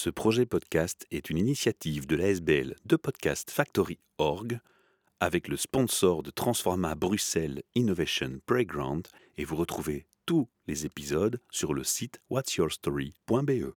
Ce projet podcast est une initiative de l'ASBL de Podcast Factory Org avec le sponsor de Transforma Bruxelles Innovation Playground et vous retrouvez tous les épisodes sur le site whatsyourstory.be.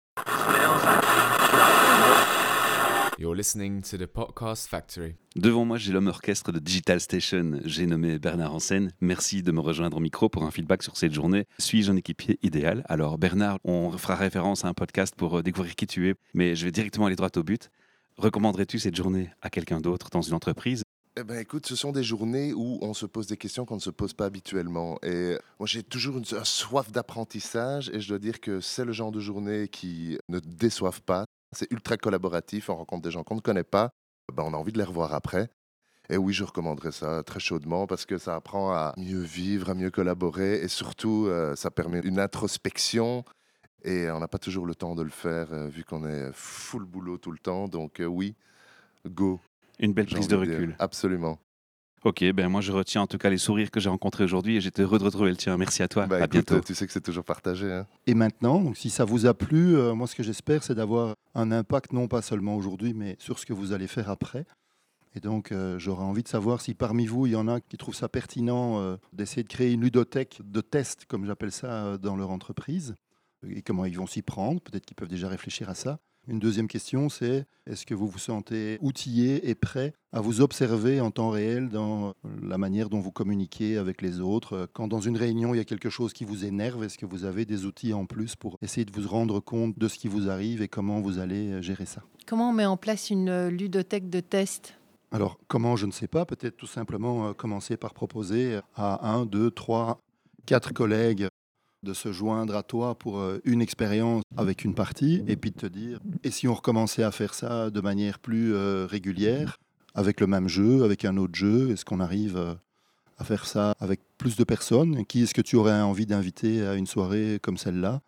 You're listening to the Podcast Factory. Devant moi, j'ai l'homme orchestre de Digital Station. J'ai nommé Bernard Hansen. Merci de me rejoindre au micro pour un feedback sur cette journée. Suis-je un équipier idéal? Alors, Bernard, on fera référence à un podcast pour euh, découvrir qui tu es, mais je vais directement aller droit au but. Recommanderais-tu cette journée à quelqu'un d'autre dans une entreprise? Eh ben, écoute, ce sont des journées où on se pose des questions qu'on ne se pose pas habituellement. Et moi, j'ai toujours une, un soif d'apprentissage et je dois dire que c'est le genre de journée qui ne déçoivent pas. C'est ultra collaboratif, on rencontre des gens qu'on ne connaît pas, ben, on a envie de les revoir après. Et oui, je recommanderais ça très chaudement parce que ça apprend à mieux vivre, à mieux collaborer et surtout, euh, ça permet une introspection. Et on n'a pas toujours le temps de le faire euh, vu qu'on est full boulot tout le temps. Donc euh, oui, go. Une belle prise de recul. Absolument. Ok, ben moi je retiens en tout cas les sourires que j'ai rencontrés aujourd'hui et j'étais heureux de retrouver le tien. Merci à toi. Bah, à écoute, bientôt. Tu sais que c'est toujours partagé. hein. Et maintenant, donc si ça vous a plu, euh, moi ce que j'espère, c'est d'avoir un impact non pas seulement aujourd'hui, mais sur ce que vous allez faire après. Et donc, euh, j'aurais envie de savoir si parmi vous, il y en a qui trouvent ça pertinent euh, d'essayer de créer une ludothèque de test, comme j'appelle ça, euh, dans leur entreprise, et comment ils vont s'y prendre. Peut-être qu'ils peuvent déjà réfléchir à ça. Une deuxième question, c'est est-ce que vous vous sentez outillé et prêt à vous observer en temps réel dans la manière dont vous communiquez avec les autres? Quand dans une réunion, il y a quelque chose qui vous énerve, est-ce que vous avez des outils en plus pour essayer de vous rendre compte de ce qui vous arrive et comment vous allez euh, gérer ça? Comment on met en place une euh, ludothèque de test? Alors, comment, je ne sais pas. Peut-être tout simplement euh, commencer par proposer à un, deux, trois, quatre collègues de se joindre à toi pour euh, une expérience avec une partie et puis de te dire, et si on recommençait à faire ça de manière plus euh, régulière, avec le même jeu, avec un autre jeu, est-ce qu'on arrive euh, à faire ça avec plus de personnes? Qui est-ce que tu aurais envie d'inviter à une soirée comme celle-là?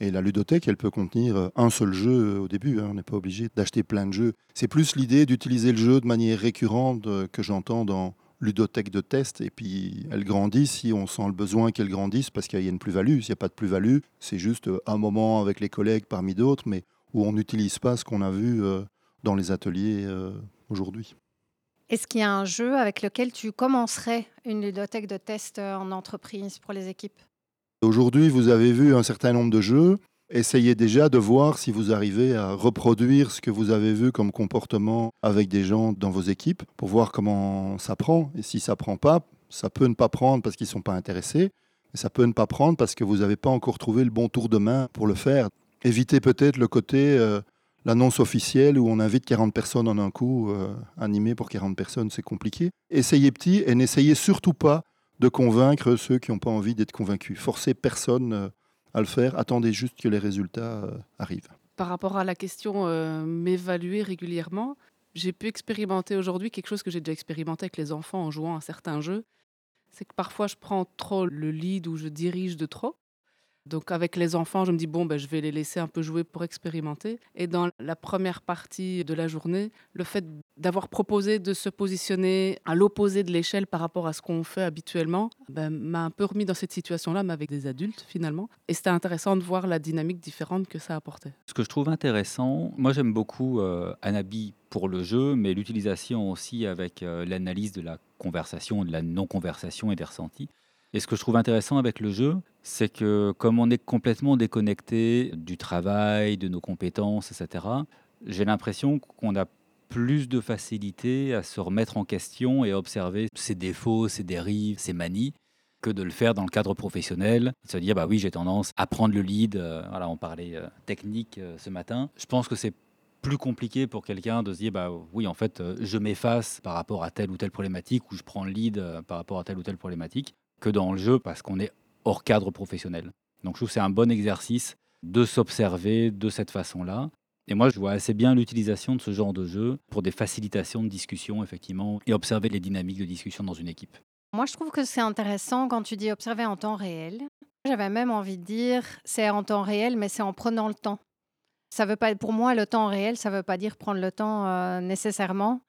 Et la ludothèque, elle peut contenir un seul jeu au début. hein. On n'est pas obligé d'acheter plein de jeux. C'est plus l'idée d'utiliser le jeu de manière récurrente que j'entends dans ludothèque de test. Et puis, elle grandit si on sent le besoin qu'elle grandisse parce qu'il y a une plus-value. S'il n'y a pas de plus-value, c'est juste euh, un moment avec les collègues parmi d'autres, mais où on n'utilise pas ce qu'on a vu euh, dans les ateliers euh, aujourd'hui. Est-ce qu'il y a un jeu avec lequel tu commencerais une ludothèque de test euh, en entreprise pour les équipes? Aujourd'hui, vous avez vu un certain nombre de jeux. Essayez déjà de voir si vous arrivez à reproduire ce que vous avez vu comme comportement avec des gens dans vos équipes pour voir comment ça prend. Et si ça prend pas, ça peut ne pas prendre parce qu'ils ne sont pas intéressés. Mais ça peut ne pas prendre parce que vous n'avez pas encore trouvé le bon tour de main pour le faire. Évitez peut-être le côté euh, l'annonce officielle où on invite 40 personnes en un coup. euh, animer pour 40 personnes, c'est compliqué. Essayez petit et n'essayez surtout pas de convaincre ceux qui n'ont pas envie d'être convaincus. Forcez personne euh, à le faire. Attendez juste que les résultats euh, arrivent. Par rapport à la question euh, m'évaluer régulièrement, j'ai pu expérimenter aujourd'hui quelque chose que j'ai déjà expérimenté avec les enfants en jouant à certains jeux. C'est que parfois je prends trop le lead ou je dirige de trop. Donc avec les enfants, je me dis bon ben je vais les laisser un peu jouer pour expérimenter. Et dans la première partie de la journée, le fait d'avoir proposé de se positionner à l'opposé de l'échelle par rapport à ce qu'on fait habituellement, ben, m'a un peu remis dans cette situation-là, mais avec des adultes finalement. Et c'était intéressant de voir la dynamique différente que ça apportait. Ce que je trouve intéressant, moi j'aime beaucoup euh, Anabi pour le jeu, mais l'utilisation aussi avec euh, l'analyse de la conversation, de la non-conversation et des ressentis. Et ce que je trouve intéressant avec le jeu, c'est que comme on est complètement déconnecté du travail, de nos compétences, etc., j'ai l'impression qu'on a plus de facilité à se remettre en question et à observer ses défauts, ses dérives, ses manies, que de le faire dans le cadre professionnel, se dire bah oui j'ai tendance à prendre le lead. euh, voilà, on parlait euh, technique euh, ce matin. Je pense que c'est plus compliqué pour quelqu'un de se dire bah oui en fait je m'efface par rapport à telle ou telle problématique ou je prends le lead par rapport à telle ou telle problématique que dans le jeu parce qu'on est hors cadre professionnel. Donc je trouve que c'est un bon exercice de s'observer de cette façon-là. Et moi, je vois assez bien l'utilisation de ce genre de jeu pour des facilitations de discussion, effectivement, et observer les dynamiques de discussion dans une équipe. Moi, je trouve que c'est intéressant quand tu dis observer en temps réel. J'avais même envie de dire c'est en temps réel, mais c'est en prenant le temps. Ça veut pas, pour moi, le temps réel, ça ne veut pas dire prendre le temps euh, nécessairement.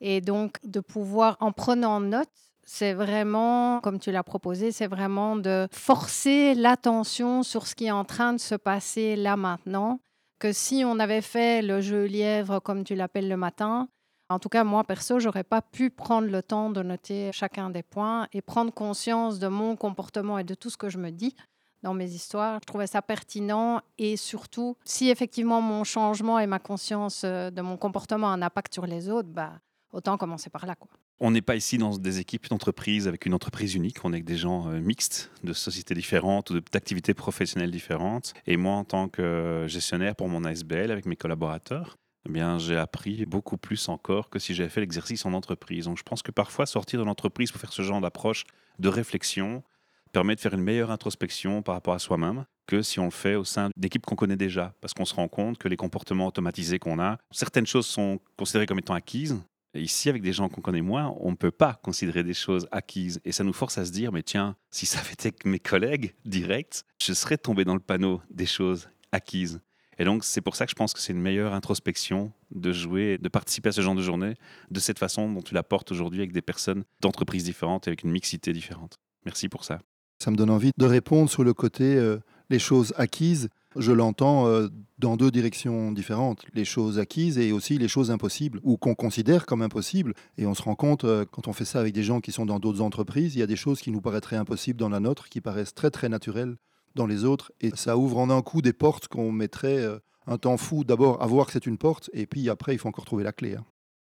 Et donc, de pouvoir, en prenant note, c'est vraiment, comme tu l'as proposé, c'est vraiment de forcer l'attention sur ce qui est en train de se passer là maintenant, que si on avait fait le jeu lièvre, comme tu l'appelles le matin, en tout cas, moi, perso, j'aurais pas pu prendre le temps de noter chacun des points et prendre conscience de mon comportement et de tout ce que je me dis dans mes histoires. Je trouvais ça pertinent et surtout, si effectivement mon changement et ma conscience euh, de mon comportement a un impact sur les autres, bah, autant commencer par là. Quoi. On n'est pas ici dans des équipes d'entreprise avec une entreprise unique, on est avec des gens euh, mixtes, de sociétés différentes ou d'activités professionnelles différentes. Et moi, en tant que gestionnaire pour mon ASBL avec mes collaborateurs, eh bien, j'ai appris beaucoup plus encore que si j'avais fait l'exercice en entreprise. Donc, je pense que parfois, sortir de l'entreprise pour faire ce genre d'approche, de réflexion, permet de faire une meilleure introspection par rapport à soi-même que si on le fait au sein d'équipes qu'on connaît déjà. Parce qu'on se rend compte que les comportements automatisés qu'on a, certaines choses sont considérées comme étant acquises. Ici, avec des gens qu'on connaît moins, on ne peut pas considérer des choses acquises. Et ça nous force à se dire, mais tiens, si ça avait été mes collègues directs, je serais tombé dans le panneau des choses acquises. Et donc, c'est pour ça que je pense que c'est une meilleure introspection de jouer, de participer à ce genre de journée de cette façon dont tu la portes aujourd'hui avec des personnes d'entreprises différentes et avec une mixité différente. Merci pour ça. Ça me donne envie de répondre sur le côté euh, les choses acquises. Je l'entends euh, dans deux directions différentes, les choses acquises et aussi les choses impossibles, ou qu'on considère comme impossibles. Et on se rend compte, euh, quand on fait ça avec des gens qui sont dans d'autres entreprises, il y a des choses qui nous paraîtraient impossibles dans la nôtre, qui paraissent très très naturelles dans les autres. Et ça ouvre en un coup des portes qu'on mettrait euh, un temps fou d'abord à voir que c'est une porte, et puis après, il faut encore trouver la clé. hein.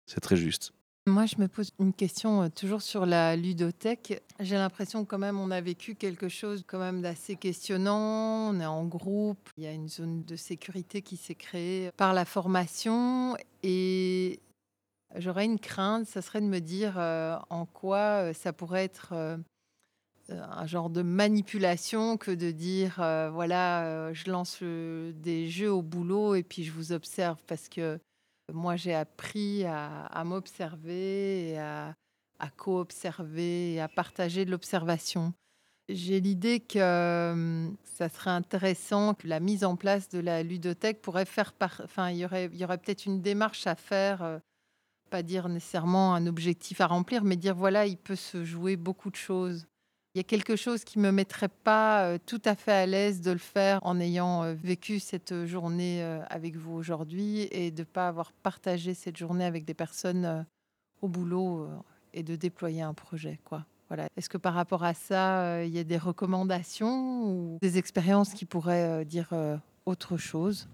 C'est très juste. Moi, je me pose une question euh, toujours sur la ludothèque. J'ai l'impression quand même on a vécu quelque chose quand même d'assez questionnant. On est en groupe, il y a une zone de sécurité qui s'est créée par la formation et j'aurais une crainte, ça serait de me dire euh, en quoi euh, ça pourrait être un genre de manipulation que de dire voilà, je lance des jeux au boulot et puis je vous observe parce que moi, j'ai appris à, m'observer à, co-observer et à partager de l'observation. J'ai l'idée que euh, ça serait intéressant que la mise en place de la ludothèque pourrait faire par... Enfin, il y aurait, il y aurait peut-être une démarche à faire, euh, pas dire nécessairement un objectif à remplir, mais dire voilà, il peut se jouer beaucoup de choses. Il y a quelque chose qui me mettrait pas euh, tout à fait à l'aise de le faire en ayant euh, vécu cette journée euh, avec vous aujourd'hui et de pas avoir partagé cette journée avec des personnes au boulot et de déployer un projet quoi. Voilà. Est-ce que par rapport à ça, il y a des recommandations ou des expériences qui pourraient dire autre chose?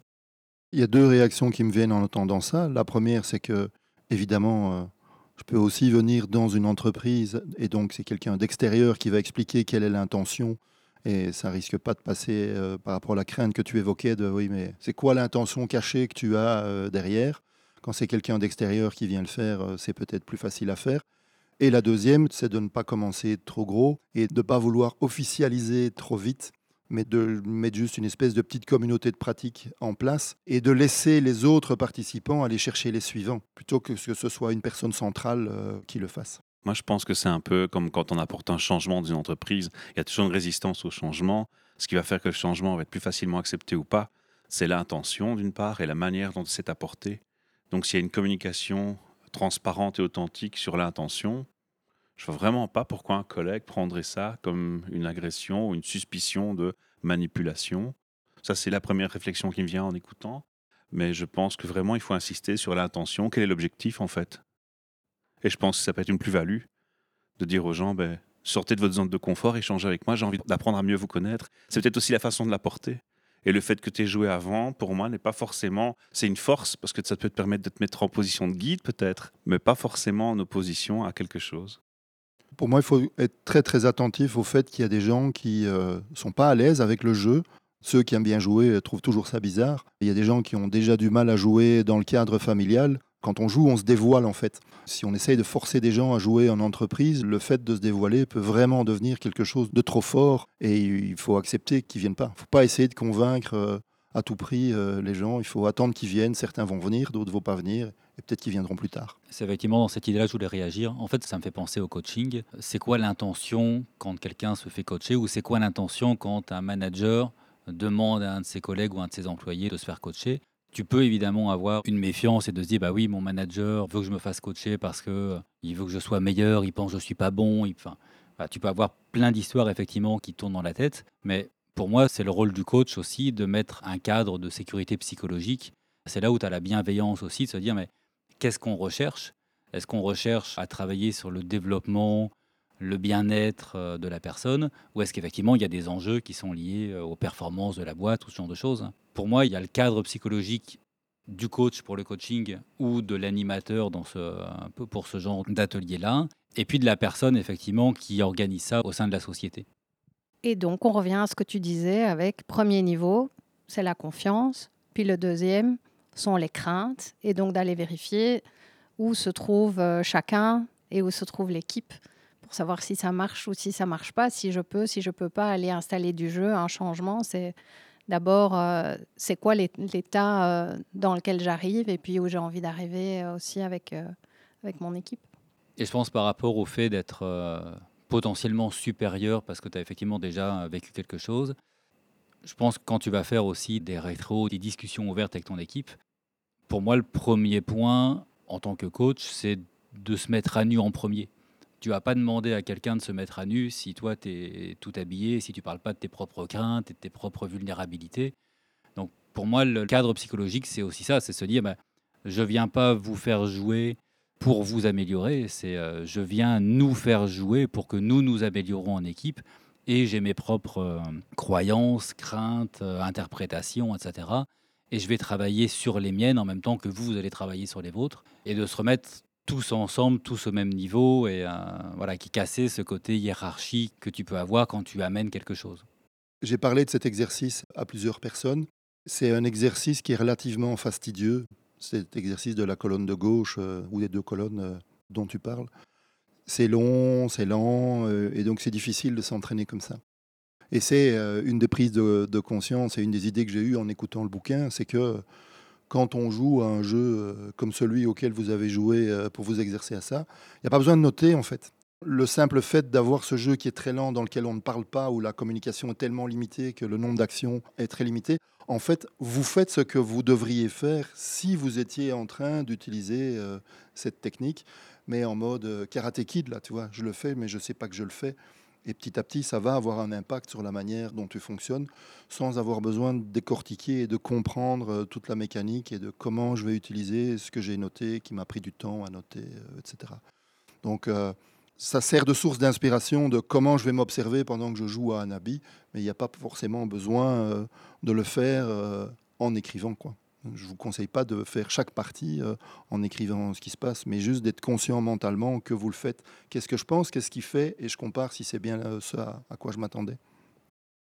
Il y a deux réactions qui me viennent en entendant ça. La première, c'est que, évidemment, je peux aussi venir dans une entreprise et donc c'est quelqu'un d'extérieur qui va expliquer quelle est l'intention et ça risque pas de passer euh, par rapport à la crainte que tu évoquais de oui, mais c'est quoi l'intention cachée que tu as euh, derrière? Quand c'est quelqu'un d'extérieur qui vient le faire, euh, c'est peut-être plus facile à faire. Et la deuxième, c'est de ne pas commencer trop gros et de ne pas vouloir officialiser trop vite mais de mettre juste une espèce de petite communauté de pratique en place et de laisser les autres participants aller chercher les suivants, plutôt que que ce soit une personne centrale euh, qui le fasse. Moi, je pense que c'est un peu comme quand on apporte un changement dans une entreprise. Il y a toujours une résistance au changement. Ce qui va faire que le changement va être plus facilement accepté ou pas, c'est l'intention d'une part et la manière dont c'est apporté. Donc, s'il y a une communication transparente et authentique sur l'intention, je vois vraiment pas pourquoi un collègue prendrait ça comme une agression ou une suspicion de manipulation. Ça, c'est la première réflexion qui me vient en écoutant. Mais je pense que vraiment, il faut insister sur l'intention. Quel est l'objectif, en fait? Et je pense que ça peut être une plus-value de dire aux gens, ben, sortez de votre zone de confort, échangez avec moi, j'ai envie d'apprendre à mieux vous connaître. C'est peut-être aussi la façon de l'apporter. Et le fait que tu aies joué avant, pour moi, n'est pas forcément. C'est une force, parce que ça peut te permettre de te mettre en position de guide, peut-être, mais pas forcément en opposition à quelque chose. Pour moi, il faut être très très attentif au fait qu'il y a des gens qui ne sont pas à l'aise avec le jeu. Ceux qui aiment bien jouer euh, trouvent toujours ça bizarre. Il y a des gens qui ont déjà du mal à jouer dans le cadre familial. Quand on joue, on se dévoile en fait. Si on essaye de forcer des gens à jouer en entreprise, le fait de se dévoiler peut vraiment devenir quelque chose de trop fort et il faut accepter qu'ils viennent pas. Il ne faut pas essayer de convaincre euh, à tout prix euh, les gens. Il faut attendre qu'ils viennent. Certains vont venir, d'autres vont pas venir et peut-être qu'ils viendront plus tard. C'est effectivement dans cette idée-là que je voulais réagir. En fait, ça me fait penser au coaching. C'est quoi l'intention quand quelqu'un se fait coacher ou c'est quoi l'intention quand un manager demande à un de ses collègues ou un de ses employés de se faire coacher? Tu peux évidemment avoir une méfiance et de se dire bah oui mon manager veut que je me fasse coacher parce que euh, il veut que je sois meilleur, il pense que je suis pas bon, il- enfin, bah, tu peux avoir plein d'histoires effectivement qui tournent dans la tête, mais Pour moi, c'est le rôle du coach aussi de mettre un cadre de sécurité psychologique. C'est là où tu as la bienveillance aussi, de se dire, mais qu'est-ce qu'on recherche? Est-ce qu'on recherche à travailler sur le développement, le bien-être euh, de la personne, ou est-ce qu'effectivement il y a des enjeux qui sont liés euh, aux performances de la boîte, tout ce genre de choses? Pour moi, il y a le cadre psychologique du coach pour le coaching ou de l'animateur ce, pour ce genre d'atelier-là, et puis de la personne effectivement qui organise ça au sein de la société. Et donc, on revient à ce que tu disais avec premier niveau, c'est la confiance, puis le deuxième sont les craintes, et donc d'aller vérifier où se trouve euh, chacun et où se trouve l'équipe pour savoir si ça marche ou si ça marche pas, si je peux, si je peux pas aller installer du jeu, un changement, c'est d'abord euh, c'est quoi l'é- l'état euh, dans lequel j'arrive et puis où j'ai envie d'arriver aussi avec, avec mon équipe. Et je pense par rapport au fait d'être potentiellement supérieur parce que tu as effectivement déjà vécu quelque chose, je pense que quand tu vas faire aussi des rétros, des discussions ouvertes avec ton équipe, pour moi, le premier point en tant que coach, c'est de se mettre à nu en premier. Tu vas pas demander à quelqu'un de se mettre à nu si toi, tu es tout habillé, si tu parles pas de tes propres craintes et de tes propres vulnérabilités. Donc, pour moi, le cadre psychologique, c'est aussi ça, c'est se dire, bah, je viens pas vous faire jouer pour vous améliorer, c'est euh, je viens nous faire jouer pour que nous nous améliorons en équipe et j'ai mes propres euh, croyances, craintes, euh, interprétations, etc. Et je vais travailler sur les miennes en même temps que vous, vous allez travailler sur les vôtres et de se remettre tous ensemble, tous au même niveau et voilà, qui casser ce côté hiérarchique que tu peux avoir quand tu amènes quelque chose. J'ai parlé de cet exercice à plusieurs personnes. C'est un exercice qui est relativement fastidieux, cet exercice de la colonne de gauche euh, ou des deux colonnes euh, dont tu parles. C'est long, c'est lent, euh, et donc c'est difficile de s'entraîner comme ça. Et c'est une des prises de, de conscience et une des idées que j'ai eues en écoutant le bouquin, c'est que quand on joue à un jeu comme celui auquel vous avez joué pour vous exercer à ça, il n'y a pas besoin de noter en fait. Le simple fait d'avoir ce jeu qui est très lent, dans lequel on ne parle pas, où la communication est tellement limitée que le nombre d'actions est très limité, en fait, vous faites ce que vous devriez faire si vous étiez en train d'utiliser euh, cette technique, mais en mode euh, karaté kid, là, tu vois, je le fais, mais je ne sais pas que je le fais. Et petit à petit, ça va avoir un impact sur la manière dont tu fonctionnes, sans avoir besoin de décortiquer et de comprendre euh, toute la mécanique et de comment je vais utiliser ce que j'ai noté, qui m'a pris du temps à noter, etc. Donc, ça sert de source d'inspiration de comment je vais m'observer pendant que je joue à un habit, mais il n'y a pas forcément besoin euh, de le faire euh, en écrivant. Quoi. Je ne vous conseille pas de faire chaque partie euh, en écrivant ce qui se passe, mais juste d'être conscient mentalement que vous le faites. Qu'est-ce que je pense, qu'est-ce qu'il fait, et je compare si c'est bien ce à, quoi je m'attendais.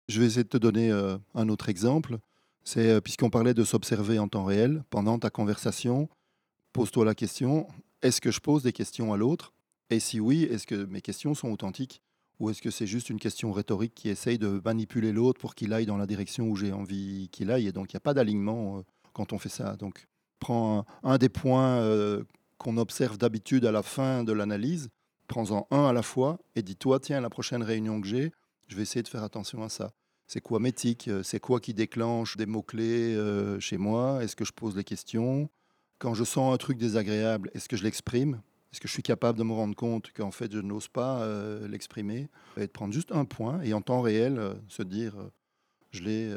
Je vais essayer de te donner un autre exemple. C'est puisqu'on parlait de s'observer en temps réel, pendant ta conversation, pose-toi la question, est-ce que je pose des questions à l'autre? Et si oui, est-ce que mes questions sont authentiques? Ou est-ce que c'est juste une question rhétorique qui essaye de manipuler l'autre pour qu'il aille dans la direction où j'ai envie qu'il aille Et donc, il n'y a pas d'alignement euh, quand on fait ça? Donc, prends un, des points euh, qu'on observe d'habitude à la fin de l'analyse, prends-en un à la fois et dis-toi, tiens, la prochaine réunion que j'ai, je vais essayer de faire attention à ça. C'est quoi mes tics Euh, C'est quoi qui déclenche des mots-clés chez moi? Est-ce que je pose des questions? Quand je sens un truc désagréable, est-ce que je l'exprime? Est-ce que je suis capable de me rendre compte qu'en fait, je n'ose pas euh, l'exprimer Et de prendre juste un point et en temps réel, euh, se dire, euh, je l'ai,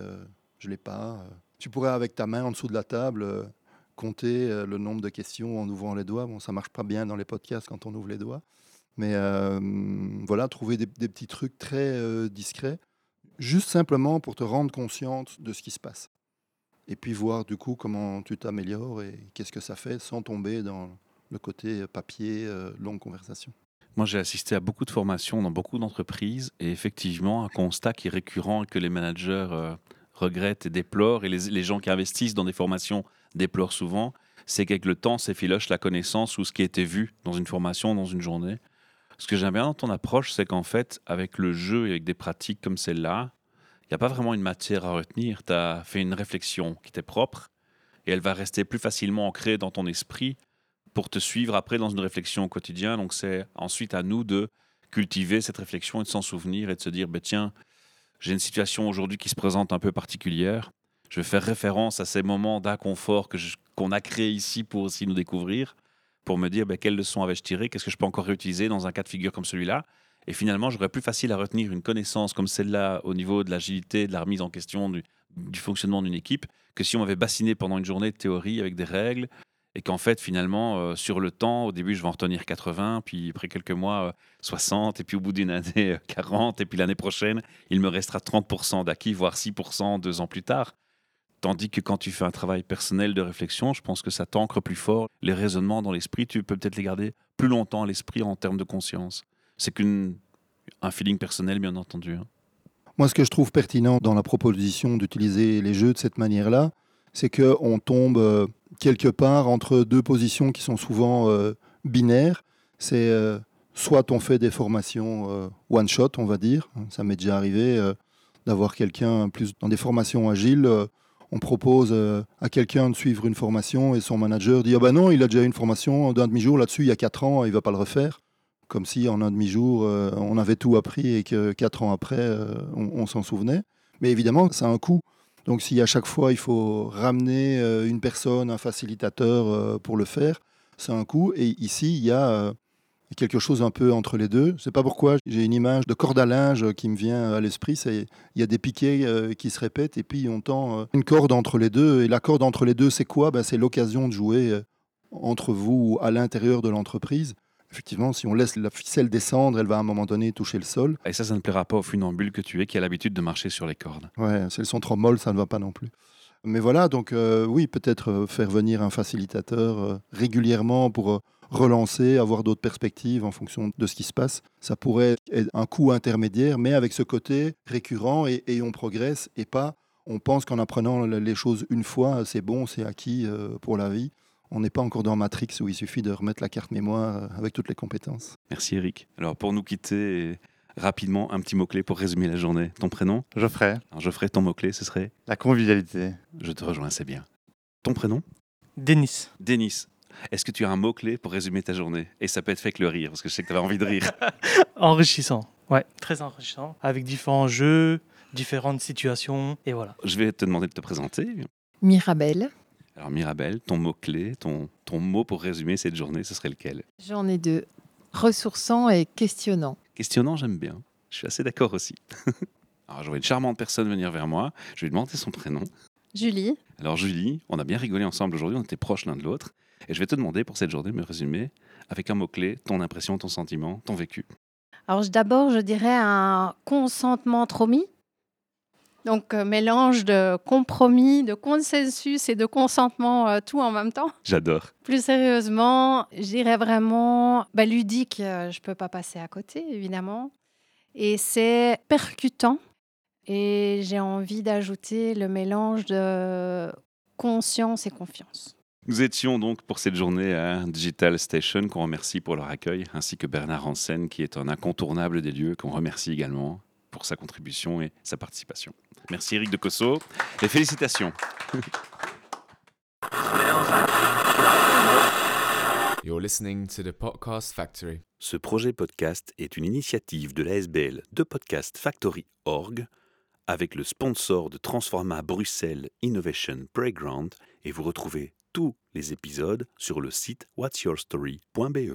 je l'ai pas. Tu pourrais, avec ta main en dessous de la table, compter le nombre de questions en ouvrant les doigts. Bon, ça marche pas bien dans les podcasts quand on ouvre les doigts. Mais voilà, trouver des, des petits trucs très discrets, juste simplement pour te rendre consciente de ce qui se passe. Et puis voir du coup comment tu t'améliores et qu'est-ce que ça fait sans tomber dans le côté papier, euh, longue conversation. Moi, j'ai assisté à beaucoup de formations dans beaucoup d'entreprises et effectivement, un constat qui est récurrent et que les managers euh, regrettent et déplorent, et les, les gens qui investissent dans des formations déplorent souvent, c'est qu'avec le temps s'effiloche la connaissance ou ce qui a été vu dans une formation, dans une journée. Ce que j'aime bien dans ton approche, c'est qu'en fait, avec le jeu et avec des pratiques comme celle-là, il n'y a pas vraiment une matière à retenir. Tu as fait une réflexion qui t'est propre et elle va rester plus facilement ancrée dans ton esprit pour te suivre après dans une réflexion au quotidien. Donc c'est ensuite à nous de cultiver cette réflexion et de s'en souvenir et de se dire, ben tiens, j'ai une situation aujourd'hui qui se présente un peu particulière. Je vais faire référence à ces moments d'inconfort qu'on a créés ici pour aussi nous découvrir, pour me dire ben, quelles leçons avais-je tirées, qu'est-ce que je peux encore réutiliser dans un cas de figure comme celui-là. Et finalement, j'aurais plus facile à retenir une connaissance comme celle-là au niveau de l'agilité, de la remise en question du, du fonctionnement d'une équipe, que si on m'avait bassiné pendant une journée de théorie avec des règles, et qu'en fait, finalement, euh, sur le temps, au début, je vais en retenir 80, puis après quelques mois, euh, 60, et puis au bout d'une année, euh, 40, et puis l'année prochaine, il me restera 30% d'acquis, voire 6% deux ans plus tard. Tandis que quand tu fais un travail personnel de réflexion, je pense que ça t'ancre plus fort. Les raisonnements dans l'esprit, tu peux peut-être les garder plus longtemps à l'esprit en termes de conscience. C'est qu'un feeling personnel, bien entendu. hein. Moi, ce que je trouve pertinent dans la proposition d'utiliser les jeux de cette manière-là, c'est qu'on tombe euh, quelque part entre deux positions qui sont souvent euh, binaires. C'est euh, soit on fait des formations euh, one-shot, on va dire. Ça m'est déjà arrivé d'avoir quelqu'un plus dans des formations agiles. on propose à quelqu'un de suivre une formation et son manager dit Ah ben non, il a déjà une formation d'un demi-jour là-dessus il y a quatre ans, il va pas le refaire. Comme si en un demi-jour, on avait tout appris et que quatre ans après, on, on s'en souvenait. Mais évidemment, ça a un coût. Donc si à chaque fois, il faut ramener euh, une personne, un facilitateur euh, pour le faire, c'est un coût. Et ici, il y a euh, quelque chose un peu entre les deux. Je ne sais pas pourquoi, j'ai une image de corde à linge qui me vient à l'esprit. Il y a des piquets qui se répètent et puis on tend une corde entre les deux. Et la corde entre les deux, c'est quoi? Ben, C'est l'occasion de jouer entre vous ou à l'intérieur de l'entreprise. Effectivement, si on laisse la ficelle descendre, elle va à un moment donné toucher le sol. Et ça, ça ne plaira pas au funambule que tu es qui a l'habitude de marcher sur les cordes. Ouais, si elles sont trop molles, ça ne va pas non plus. Mais voilà, donc euh, oui, peut-être euh, faire venir un facilitateur euh, régulièrement pour euh, relancer, avoir d'autres perspectives en fonction de ce qui se passe. Ça pourrait être un coût intermédiaire, mais avec ce côté récurrent et, et on progresse et pas on pense qu'en apprenant le- les choses une fois, c'est bon, c'est acquis pour la vie. On n'est pas encore dans Matrix où il suffit de remettre la carte mémoire euh, avec toutes les compétences. Merci Eric. Alors pour nous quitter, rapidement, un petit mot-clé pour résumer la journée. Ton prénom? Geoffrey, Alors Geoffrey, ton mot-clé, ce serait? La convivialité. Je te rejoins, c'est bien. Ton prénom? Denis. Denis. Est-ce que tu as un mot-clé pour résumer ta journée? Et ça peut être fait avec le rire, parce que je sais que tu avais envie de rire. Enrichissant. Ouais, très enrichissant. Avec différents jeux, différentes situations. Et voilà. Je vais te demander de te présenter. Mirabelle. Alors Mirabelle, ton mot-clé, ton, ton mot pour résumer cette journée, ce serait lequel? J'en ai deux. Ressourçant et questionnant. Questionnant, j'aime bien. Je suis assez d'accord aussi. Alors je vois une charmante personne venir vers moi. Je vais lui demander son prénom. Julie, Alors Julie, on a bien rigolé ensemble aujourd'hui, on était proches l'un de l'autre. Et je vais te demander pour cette journée de me résumer avec un mot-clé, ton impression, ton sentiment, ton vécu. alors d'abord, je dirais un consentement trop mis. Donc, euh, mélange de compromis, de consensus et de consentement, euh, tout en même temps. J'adore. Plus sérieusement, je dirais vraiment bah, ludique, euh, je ne peux pas passer à côté, évidemment. Et c'est percutant. Et j'ai envie d'ajouter le mélange de conscience et confiance. Nous étions donc pour cette journée à Digital Station, qu'on remercie pour leur accueil, ainsi que Bernard Hansen, qui est un incontournable des lieux, qu'on remercie également pour sa contribution et sa participation. Merci Eric de Cosso et félicitations. You're listening to the Podcast Factory. Ce projet podcast est une initiative de l'ASBL de Podcast Factory Org avec le sponsor de Transforma Bruxelles Innovation Playground et vous retrouvez tous les épisodes sur le site whatsyourstory.be.